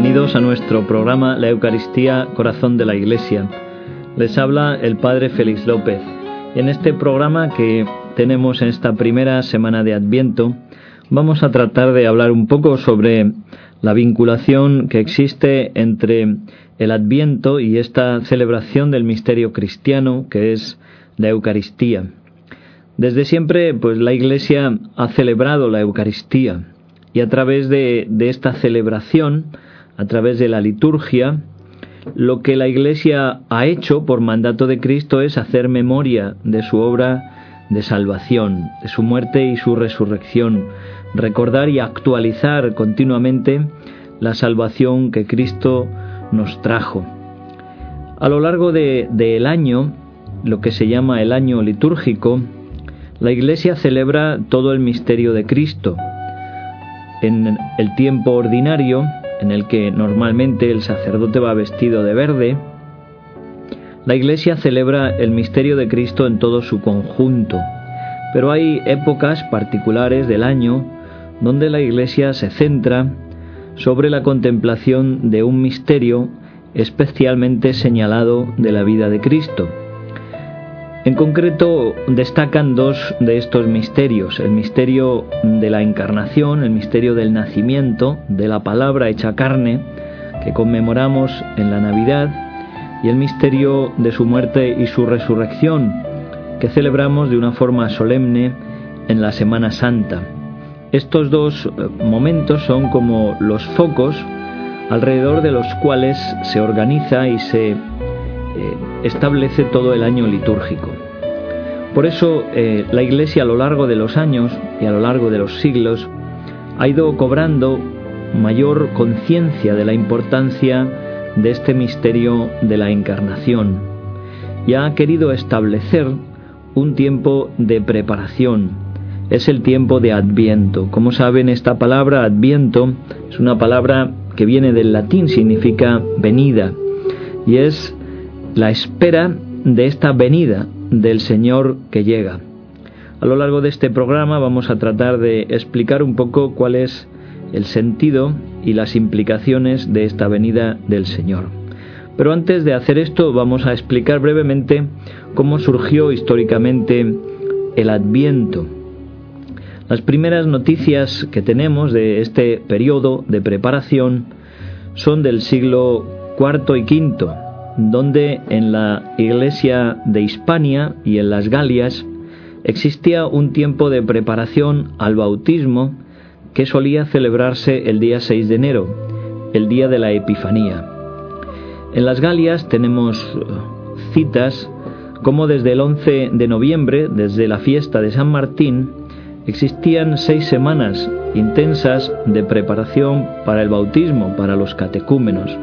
bienvenidos a nuestro programa La Eucaristía Corazón de la Iglesia. Les habla el Padre Félix López. En este programa que tenemos en esta primera semana de Adviento, vamos a tratar de hablar un poco sobre la vinculación que existe entre el Adviento y esta celebración del misterio cristiano que es la Eucaristía. Desde siempre, pues la Iglesia ha celebrado la Eucaristía y a través de, de esta celebración, a través de la liturgia, lo que la Iglesia ha hecho por mandato de Cristo es hacer memoria de su obra de salvación, de su muerte y su resurrección, recordar y actualizar continuamente la salvación que Cristo nos trajo. A lo largo del de, año, lo que se llama el año litúrgico, la Iglesia celebra todo el misterio de Cristo. En el tiempo ordinario, en el que normalmente el sacerdote va vestido de verde, la Iglesia celebra el misterio de Cristo en todo su conjunto, pero hay épocas particulares del año donde la Iglesia se centra sobre la contemplación de un misterio especialmente señalado de la vida de Cristo. En concreto destacan dos de estos misterios, el misterio de la encarnación, el misterio del nacimiento, de la palabra hecha carne, que conmemoramos en la Navidad, y el misterio de su muerte y su resurrección, que celebramos de una forma solemne en la Semana Santa. Estos dos eh, momentos son como los focos alrededor de los cuales se organiza y se eh, establece todo el año litúrgico. Por eso eh, la Iglesia a lo largo de los años y a lo largo de los siglos ha ido cobrando mayor conciencia de la importancia de este misterio de la encarnación y ha querido establecer un tiempo de preparación, es el tiempo de Adviento. Como saben, esta palabra Adviento es una palabra que viene del latín, significa venida, y es la espera de esta venida del Señor que llega. A lo largo de este programa vamos a tratar de explicar un poco cuál es el sentido y las implicaciones de esta venida del Señor. Pero antes de hacer esto vamos a explicar brevemente cómo surgió históricamente el Adviento. Las primeras noticias que tenemos de este periodo de preparación son del siglo IV y V, donde en la iglesia de Hispania y en las Galias existía un tiempo de preparación al bautismo que solía celebrarse el día 6 de enero, el día de la Epifanía. En las Galias tenemos uh, citas como desde el 11 de noviembre, desde la fiesta de San Martín, Existían seis semanas intensas de preparación para el bautismo, para los catecúmenos,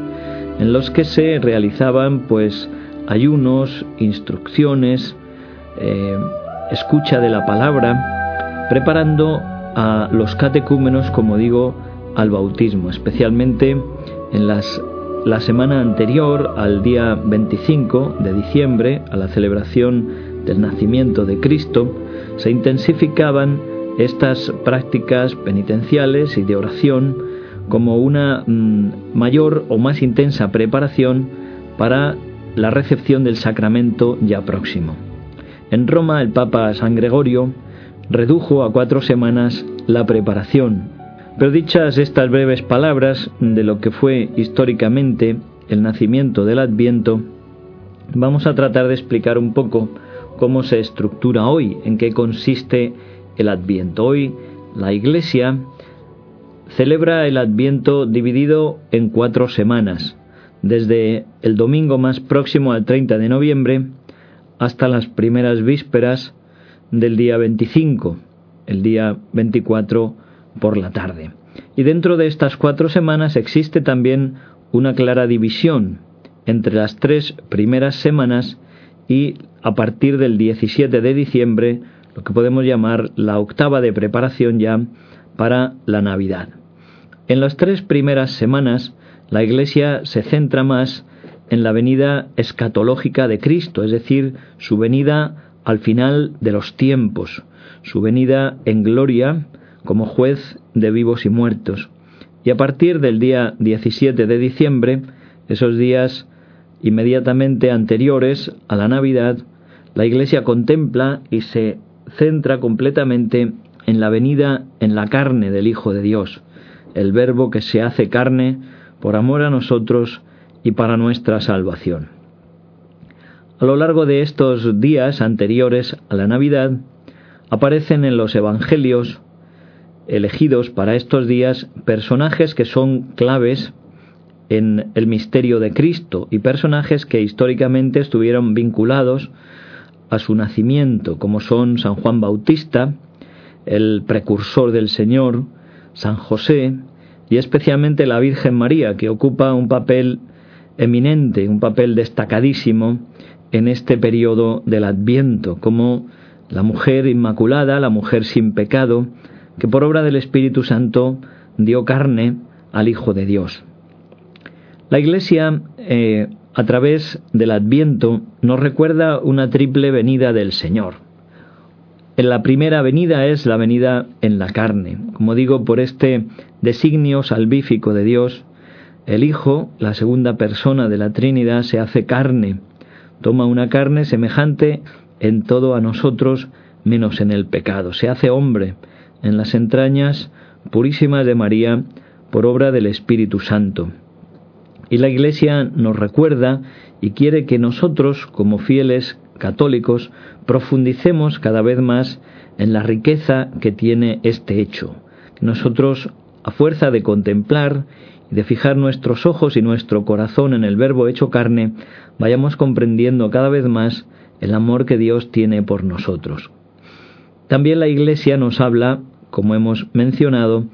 en los que se realizaban pues ayunos, instrucciones, eh, escucha de la palabra, preparando a los catecúmenos, como digo, al bautismo, especialmente en las, la semana anterior al día 25 de diciembre, a la celebración del nacimiento de Cristo, se intensificaban estas prácticas penitenciales y de oración como una mm, mayor o más intensa preparación para la recepción del sacramento ya próximo. En Roma el Papa San Gregorio redujo a cuatro semanas la preparación. Pero dichas estas breves palabras de lo que fue históricamente el nacimiento del Adviento, vamos a tratar de explicar un poco cómo se estructura hoy, en qué consiste el Adviento. Hoy la Iglesia celebra el Adviento dividido en cuatro semanas, desde el domingo más próximo al 30 de noviembre hasta las primeras vísperas del día 25, el día 24 por la tarde. Y dentro de estas cuatro semanas existe también una clara división entre las tres primeras semanas y a partir del 17 de diciembre lo que podemos llamar la octava de preparación ya para la Navidad. En las tres primeras semanas, la Iglesia se centra más en la venida escatológica de Cristo, es decir, su venida al final de los tiempos, su venida en gloria como juez de vivos y muertos. Y a partir del día 17 de diciembre, esos días inmediatamente anteriores a la Navidad, la Iglesia contempla y se centra completamente en la venida en la carne del Hijo de Dios, el Verbo que se hace carne por amor a nosotros y para nuestra salvación. A lo largo de estos días anteriores a la Navidad, aparecen en los Evangelios elegidos para estos días personajes que son claves en el misterio de Cristo y personajes que históricamente estuvieron vinculados a su nacimiento, como son San Juan Bautista, el precursor del Señor, San José y especialmente la Virgen María, que ocupa un papel eminente, un papel destacadísimo en este periodo del Adviento, como la mujer inmaculada, la mujer sin pecado, que por obra del Espíritu Santo dio carne al Hijo de Dios. La Iglesia, eh, a través del Adviento, nos recuerda una triple venida del Señor. En la primera venida es la venida en la carne. Como digo, por este designio salvífico de Dios, el Hijo, la segunda persona de la Trinidad, se hace carne, toma una carne semejante en todo a nosotros menos en el pecado. Se hace hombre en las entrañas purísimas de María por obra del Espíritu Santo. Y la Iglesia nos recuerda y quiere que nosotros, como fieles católicos, profundicemos cada vez más en la riqueza que tiene este hecho. Nosotros, a fuerza de contemplar y de fijar nuestros ojos y nuestro corazón en el Verbo hecho carne, vayamos comprendiendo cada vez más el amor que Dios tiene por nosotros. También la Iglesia nos habla, como hemos mencionado,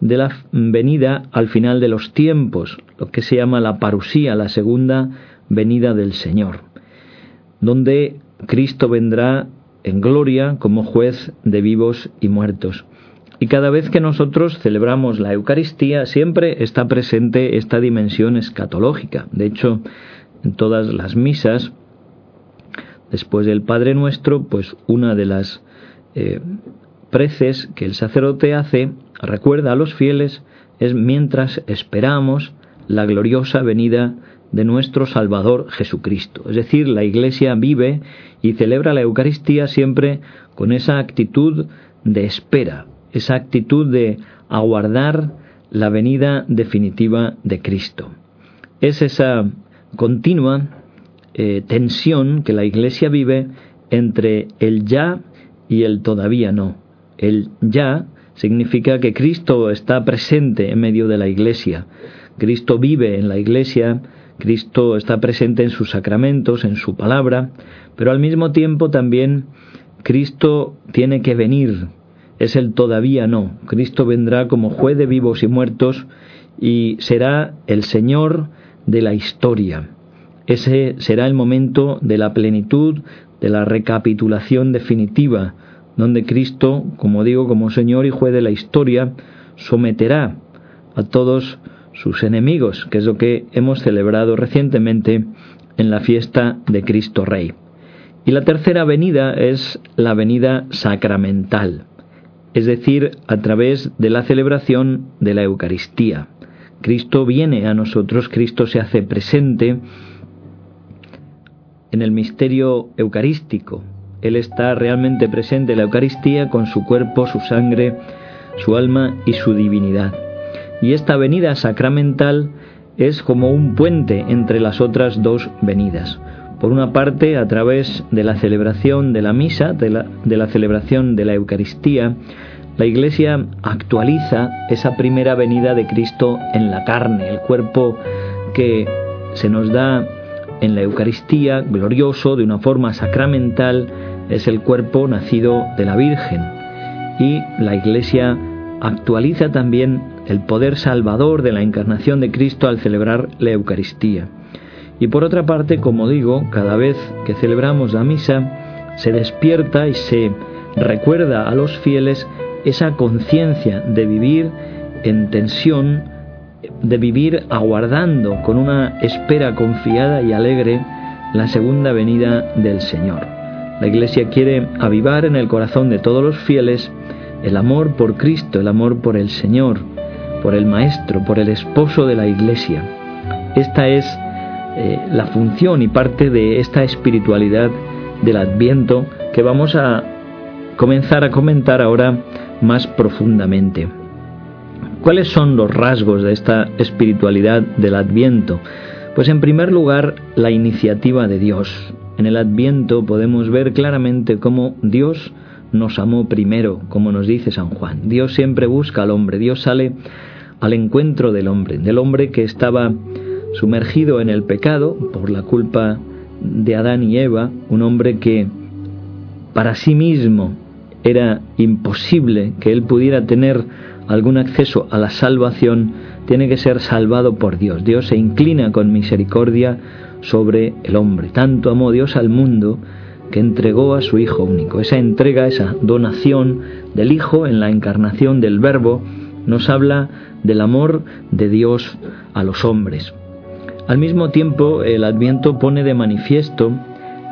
de la venida al final de los tiempos, lo que se llama la parusía, la segunda venida del Señor, donde Cristo vendrá en gloria como juez de vivos y muertos. Y cada vez que nosotros celebramos la Eucaristía, siempre está presente esta dimensión escatológica. De hecho, en todas las misas Después del Padre Nuestro, pues una de las eh, preces que el sacerdote hace, recuerda a los fieles, es mientras esperamos la gloriosa venida de nuestro Salvador Jesucristo. Es decir, la Iglesia vive y celebra la Eucaristía siempre con esa actitud de espera, esa actitud de aguardar la venida definitiva de Cristo. Es esa continua eh, tensión que la Iglesia vive entre el ya y el todavía no. El ya significa que Cristo está presente en medio de la Iglesia. Cristo vive en la Iglesia, Cristo está presente en sus sacramentos, en su palabra, pero al mismo tiempo también Cristo tiene que venir. Es el todavía no. Cristo vendrá como juez de vivos y muertos y será el Señor de la historia. Ese será el momento de la plenitud, de la recapitulación definitiva, donde Cristo, como digo, como Señor y juez de la historia, someterá a todos sus enemigos, que es lo que hemos celebrado recientemente en la fiesta de Cristo Rey. Y la tercera venida es la venida sacramental, es decir, a través de la celebración de la Eucaristía. Cristo viene a nosotros, Cristo se hace presente, en el misterio eucarístico. Él está realmente presente en la Eucaristía con su cuerpo, su sangre, su alma y su divinidad. Y esta venida sacramental es como un puente entre las otras dos venidas. Por una parte, a través de la celebración de la misa, de la, de la celebración de la Eucaristía, la Iglesia actualiza esa primera venida de Cristo en la carne, el cuerpo que se nos da en la Eucaristía, glorioso, de una forma sacramental, es el cuerpo nacido de la Virgen. Y la Iglesia actualiza también el poder salvador de la encarnación de Cristo al celebrar la Eucaristía. Y por otra parte, como digo, cada vez que celebramos la misa, se despierta y se recuerda a los fieles esa conciencia de vivir en tensión de vivir aguardando con una espera confiada y alegre la segunda venida del Señor. La Iglesia quiere avivar en el corazón de todos los fieles el amor por Cristo, el amor por el Señor, por el Maestro, por el esposo de la Iglesia. Esta es eh, la función y parte de esta espiritualidad del Adviento que vamos a comenzar a comentar ahora más profundamente. ¿Cuáles son los rasgos de esta espiritualidad del Adviento? Pues en primer lugar, la iniciativa de Dios. En el Adviento podemos ver claramente cómo Dios nos amó primero, como nos dice San Juan. Dios siempre busca al hombre, Dios sale al encuentro del hombre, del hombre que estaba sumergido en el pecado por la culpa de Adán y Eva, un hombre que para sí mismo era imposible que él pudiera tener algún acceso a la salvación, tiene que ser salvado por Dios. Dios se inclina con misericordia sobre el hombre. Tanto amó Dios al mundo que entregó a su Hijo único. Esa entrega, esa donación del Hijo en la encarnación del Verbo, nos habla del amor de Dios a los hombres. Al mismo tiempo, el Adviento pone de manifiesto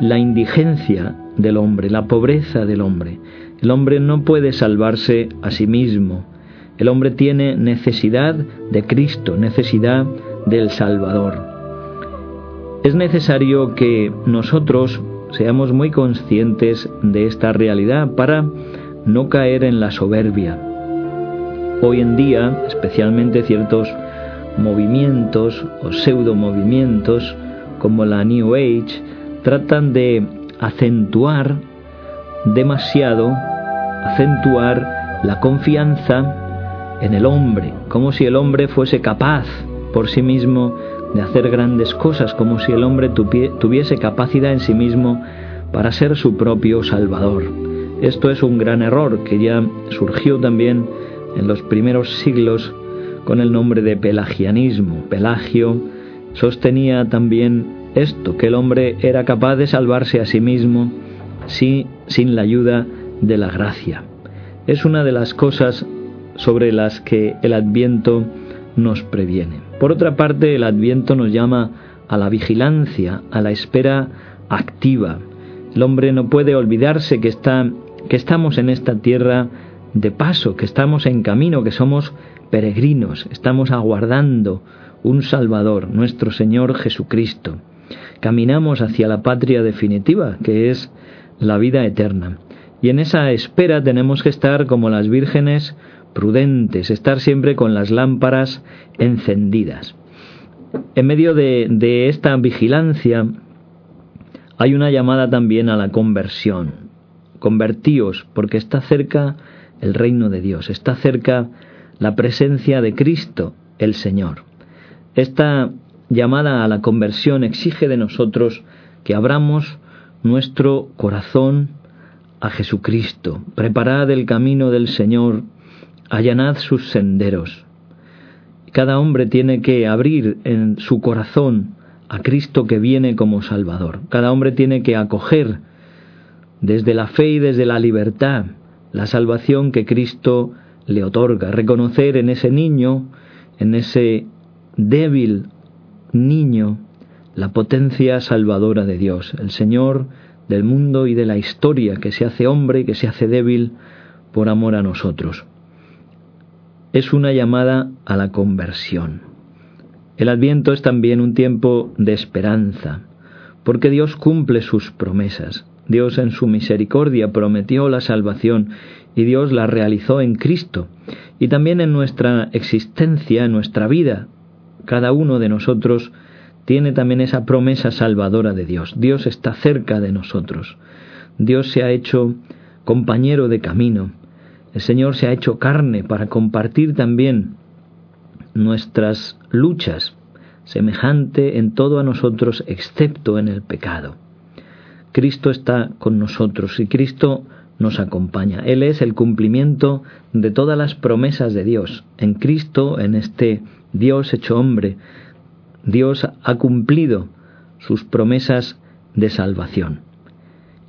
la indigencia del hombre, la pobreza del hombre. El hombre no puede salvarse a sí mismo. El hombre tiene necesidad de Cristo, necesidad del Salvador. Es necesario que nosotros seamos muy conscientes de esta realidad para no caer en la soberbia. Hoy en día, especialmente ciertos movimientos o pseudo movimientos como la New Age tratan de acentuar demasiado, acentuar la confianza en el hombre, como si el hombre fuese capaz por sí mismo de hacer grandes cosas, como si el hombre tuviese capacidad en sí mismo para ser su propio salvador. Esto es un gran error que ya surgió también en los primeros siglos con el nombre de pelagianismo. Pelagio sostenía también esto, que el hombre era capaz de salvarse a sí mismo sin la ayuda de la gracia. Es una de las cosas sobre las que el adviento nos previene. Por otra parte, el adviento nos llama a la vigilancia, a la espera activa. El hombre no puede olvidarse que, está, que estamos en esta tierra de paso, que estamos en camino, que somos peregrinos, estamos aguardando un Salvador, nuestro Señor Jesucristo. Caminamos hacia la patria definitiva, que es la vida eterna. Y en esa espera tenemos que estar como las vírgenes prudentes, estar siempre con las lámparas encendidas. En medio de, de esta vigilancia hay una llamada también a la conversión. Convertíos, porque está cerca el reino de Dios, está cerca la presencia de Cristo, el Señor. Esta llamada a la conversión exige de nosotros que abramos nuestro corazón a Jesucristo, preparad el camino del Señor, allanad sus senderos. Cada hombre tiene que abrir en su corazón a Cristo que viene como Salvador. Cada hombre tiene que acoger desde la fe y desde la libertad la salvación que Cristo le otorga, reconocer en ese niño, en ese débil niño, la potencia salvadora de Dios, el Señor del mundo y de la historia que se hace hombre y que se hace débil por amor a nosotros. Es una llamada a la conversión. El adviento es también un tiempo de esperanza, porque Dios cumple sus promesas. Dios en su misericordia prometió la salvación y Dios la realizó en Cristo y también en nuestra existencia, en nuestra vida. Cada uno de nosotros tiene también esa promesa salvadora de Dios. Dios está cerca de nosotros. Dios se ha hecho compañero de camino. El Señor se ha hecho carne para compartir también nuestras luchas, semejante en todo a nosotros excepto en el pecado. Cristo está con nosotros y Cristo nos acompaña. Él es el cumplimiento de todas las promesas de Dios. En Cristo, en este Dios hecho hombre, Dios ha cumplido sus promesas de salvación.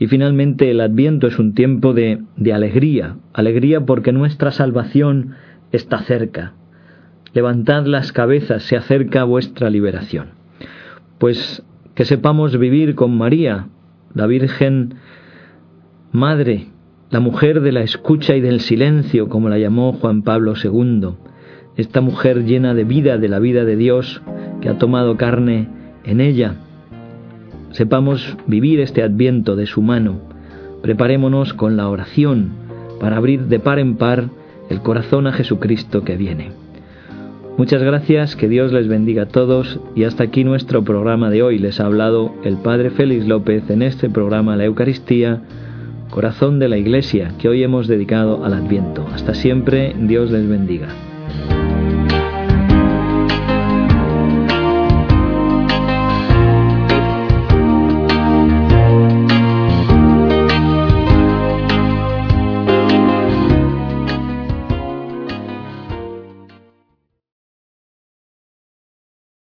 Y finalmente el adviento es un tiempo de, de alegría, alegría porque nuestra salvación está cerca. Levantad las cabezas, se acerca vuestra liberación. Pues que sepamos vivir con María, la Virgen Madre, la mujer de la escucha y del silencio, como la llamó Juan Pablo II, esta mujer llena de vida, de la vida de Dios, que ha tomado carne en ella. Sepamos vivir este adviento de su mano. Preparémonos con la oración para abrir de par en par el corazón a Jesucristo que viene. Muchas gracias, que Dios les bendiga a todos y hasta aquí nuestro programa de hoy. Les ha hablado el Padre Félix López en este programa La Eucaristía, Corazón de la Iglesia, que hoy hemos dedicado al Adviento. Hasta siempre, Dios les bendiga.